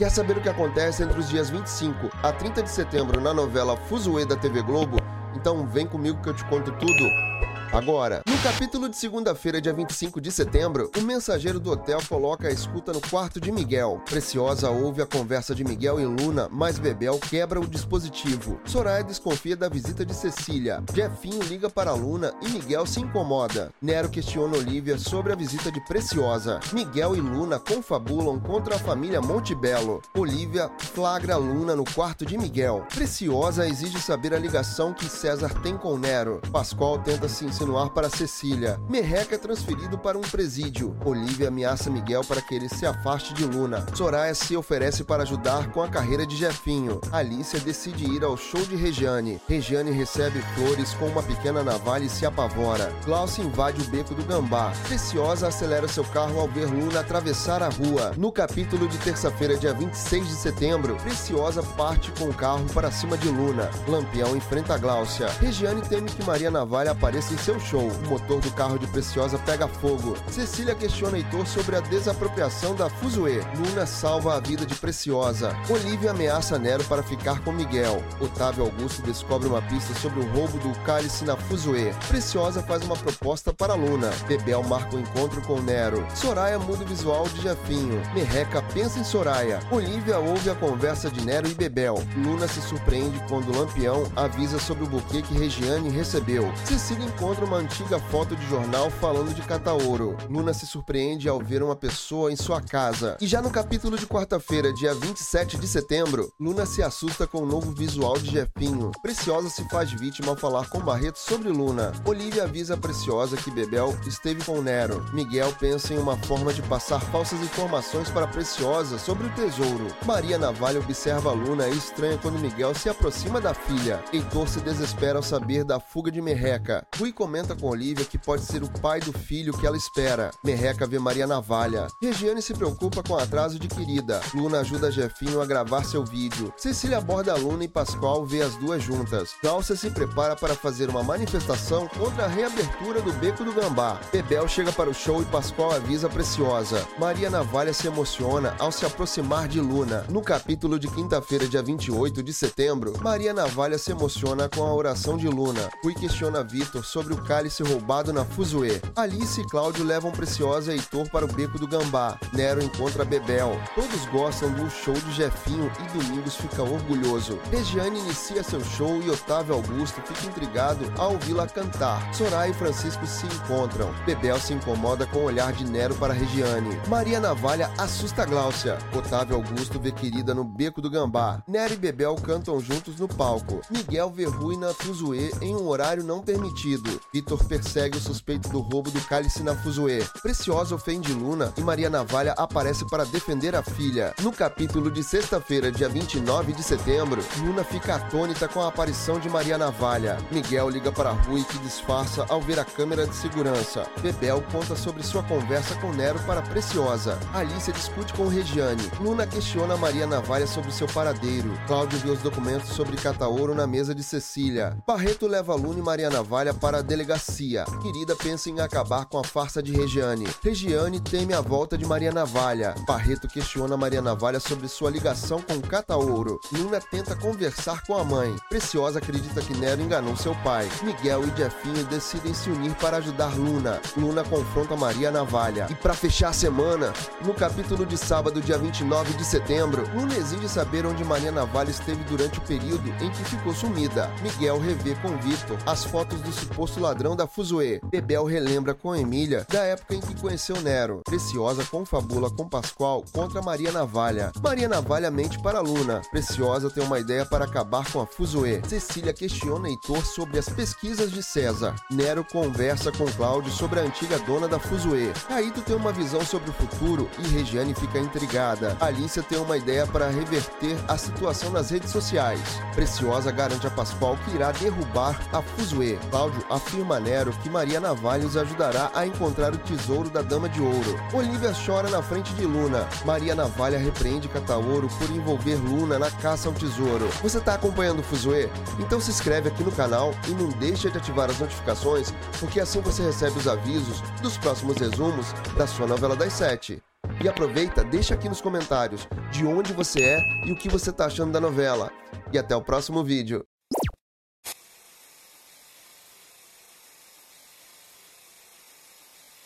Quer saber o que acontece entre os dias 25 a 30 de setembro na novela Fuzue da TV Globo? Então vem comigo que eu te conto tudo Agora, no capítulo de segunda-feira, dia 25 de setembro, o mensageiro do hotel coloca a escuta no quarto de Miguel. Preciosa ouve a conversa de Miguel e Luna, mas Bebel quebra o dispositivo. Soraya desconfia da visita de Cecília. Jefinho liga para Luna e Miguel se incomoda. Nero questiona Olivia sobre a visita de Preciosa. Miguel e Luna confabulam contra a família Montebello. Olivia flagra Luna no quarto de Miguel. Preciosa exige saber a ligação que César tem com Nero. Pascoal tenta se insinuar para Cecília. Merreca é transferido para um presídio. Olivia ameaça Miguel para que ele se afaste de Luna. Soraya se oferece para ajudar com a carreira de Jefinho. Alicia decide ir ao show de Regiane. Regiane recebe flores com uma pequena navalha e se apavora. Glaucio invade o beco do Gambá. Preciosa acelera seu carro ao ver Luna atravessar a rua. No capítulo de terça-feira, dia 26 de setembro, Preciosa parte com o carro para cima de Luna. Lampião enfrenta Gláucia. Regiane teme que Maria Navalha apareça em seu seu show, o motor do carro de Preciosa pega fogo. Cecília questiona Heitor sobre a desapropriação da Fuzue. Luna salva a vida de Preciosa. Olivia ameaça Nero para ficar com Miguel. Otávio Augusto descobre uma pista sobre o roubo do cálice na Fuzue. Preciosa faz uma proposta para Luna. Bebel marca o um encontro com Nero. Soraya muda o visual de Jafinho. Merreca pensa em Soraya. Olivia ouve a conversa de Nero e Bebel. Luna se surpreende quando Lampião avisa sobre o buquê que Regiane recebeu. Cecília encontra encontra uma antiga foto de jornal falando de Cataoro. Luna se surpreende ao ver uma pessoa em sua casa. E já no capítulo de quarta-feira, dia 27 de setembro, Luna se assusta com o novo visual de Jefinho. Preciosa se faz vítima ao falar com Barreto sobre Luna. Olivia avisa a Preciosa que Bebel esteve com Nero. Miguel pensa em uma forma de passar falsas informações para Preciosa sobre o tesouro. Maria Navalha observa Luna e estranha quando Miguel se aproxima da filha. Heitor se desespera ao saber da fuga de Merreca. Rui comenta com Olivia que pode ser o pai do filho que ela espera. Merreca vê Maria Navalha. Regiane se preocupa com o atraso de querida. Luna ajuda Jefinho a gravar seu vídeo. Cecília aborda Luna e Pascoal vê as duas juntas. Cláudia se prepara para fazer uma manifestação contra a reabertura do Beco do Gambá. Bebel chega para o show e Pascoal avisa Preciosa. Maria Navalha se emociona ao se aproximar de Luna. No capítulo de quinta-feira, dia 28 de setembro, Maria Navalha se emociona com a oração de Luna. Rui questiona Vitor sobre o cálice roubado na Fuzue. Alice e Cláudio levam Preciosa e Heitor para o Beco do Gambá. Nero encontra Bebel. Todos gostam do show de Jefinho e Domingos fica orgulhoso. Regiane inicia seu show e Otávio Augusto fica intrigado ao ouvi-la cantar. Soraya e Francisco se encontram. Bebel se incomoda com o olhar de Nero para Regiane. Maria Navalha assusta Gláucia. Otávio Augusto vê querida no Beco do Gambá. Nero e Bebel cantam juntos no palco. Miguel vê Rui na Fuzue em um horário não permitido. Vitor persegue o suspeito do roubo do cálice na Fuzue. Preciosa ofende Luna e Maria Navalha aparece para defender a filha. No capítulo de sexta-feira, dia 29 de setembro, Luna fica atônita com a aparição de Maria Navalha. Miguel liga para Rui que disfarça ao ver a câmera de segurança. Bebel conta sobre sua conversa com Nero para Preciosa. Alice discute com Regiane. Luna questiona Maria Navalha sobre seu paradeiro. Cláudio vê os documentos sobre Cataoro na mesa de Cecília. Barreto leva Luna e Maria Navalha para delegacia. Querida pensa em acabar com a farsa de Regiane. Regiane teme a volta de Maria Navalha. Barreto questiona Maria Navalha sobre sua ligação com Cataouro. Luna tenta conversar com a mãe. Preciosa acredita que Nero enganou seu pai. Miguel e Jefinho decidem se unir para ajudar Luna. Luna confronta Maria Navalha. E para fechar a semana, no capítulo de sábado, dia 29 de setembro, Luna exige saber onde Maria Navalha esteve durante o período em que ficou sumida. Miguel revê com Vitor as fotos do suposto ladrão da Fuzue. Bebel relembra com Emília da época em que conheceu Nero. Preciosa confabula com Pascoal contra Maria Navalha. Maria Navalha mente para Luna. Preciosa tem uma ideia para acabar com a Fuzue. Cecília questiona Heitor sobre as pesquisas de César. Nero conversa com Cláudio sobre a antiga dona da Fuzue. Caíto tem uma visão sobre o futuro e Regiane fica intrigada. Alicia tem uma ideia para reverter a situação nas redes sociais. Preciosa garante a Pascoal que irá derrubar a Fuzue. Cláudio afirma a Nero que Maria Navalha os ajudará a encontrar o tesouro da Dama de Ouro. Olivia chora na frente de Luna. Maria Navalha repreende Cataoro por envolver Luna na caça ao tesouro. Você está acompanhando o Fuzue? Então se inscreve aqui no canal e não deixe de ativar as notificações, porque assim você recebe os avisos dos próximos resumos da sua novela das sete. E aproveita, deixa aqui nos comentários de onde você é e o que você tá achando da novela. E até o próximo vídeo.